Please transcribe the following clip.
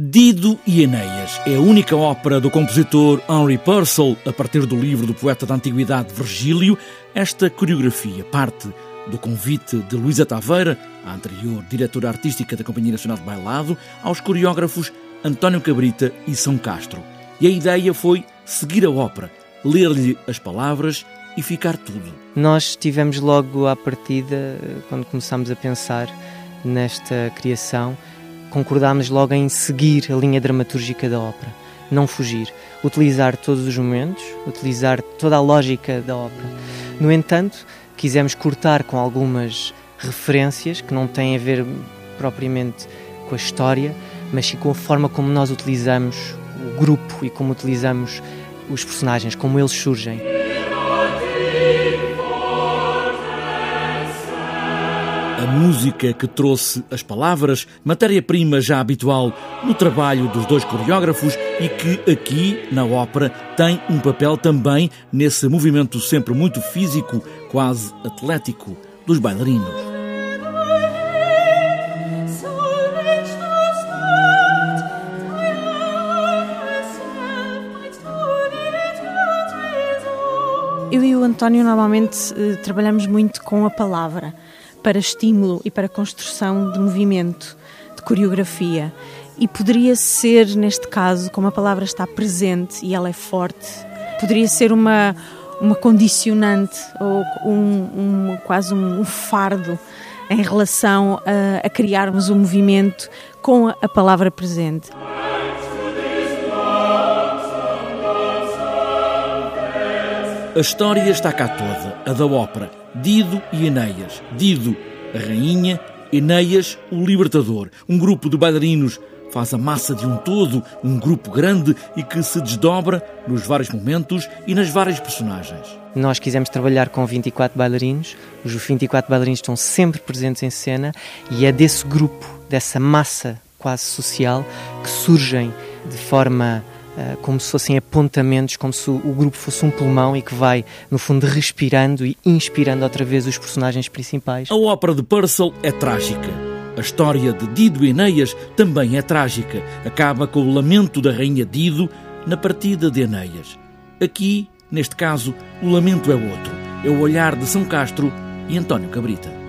Dido e Enéas é a única ópera do compositor Henry Purcell, a partir do livro do poeta da antiguidade Virgílio. Esta coreografia parte do convite de Luísa Taveira, a anterior diretora artística da Companhia Nacional de Bailado, aos coreógrafos António Cabrita e São Castro. E a ideia foi seguir a ópera, ler-lhe as palavras e ficar tudo. Nós tivemos logo à partida, quando começámos a pensar nesta criação, concordámos logo em seguir a linha dramatúrgica da ópera, não fugir, utilizar todos os momentos, utilizar toda a lógica da ópera. No entanto, quisemos cortar com algumas referências que não têm a ver propriamente com a história, mas sim com a forma como nós utilizamos o grupo e como utilizamos os personagens, como eles surgem. A música que trouxe as palavras, matéria-prima já habitual no trabalho dos dois coreógrafos e que aqui, na ópera, tem um papel também nesse movimento sempre muito físico, quase atlético, dos bailarinos. Eu e o António normalmente eh, trabalhamos muito com a palavra para estímulo e para construção de movimento, de coreografia. E poderia ser, neste caso, como a palavra está presente e ela é forte, poderia ser uma, uma condicionante ou um, um quase um, fardo em relação a, a criarmos o um movimento com a palavra presente. A história está cá toda, a da ópera. Dido e Enéas. Dido, a rainha, Enéas, o libertador. Um grupo de bailarinos faz a massa de um todo, um grupo grande e que se desdobra nos vários momentos e nas várias personagens. Nós quisemos trabalhar com 24 bailarinos, os 24 bailarinos estão sempre presentes em cena e é desse grupo, dessa massa quase social, que surgem de forma como se fossem apontamentos, como se o grupo fosse um pulmão e que vai, no fundo, respirando e inspirando outra vez os personagens principais. A ópera de Purcell é trágica. A história de Dido e Enéas também é trágica. Acaba com o lamento da rainha Dido na partida de Enéas. Aqui, neste caso, o lamento é outro. É o olhar de São Castro e António Cabrita.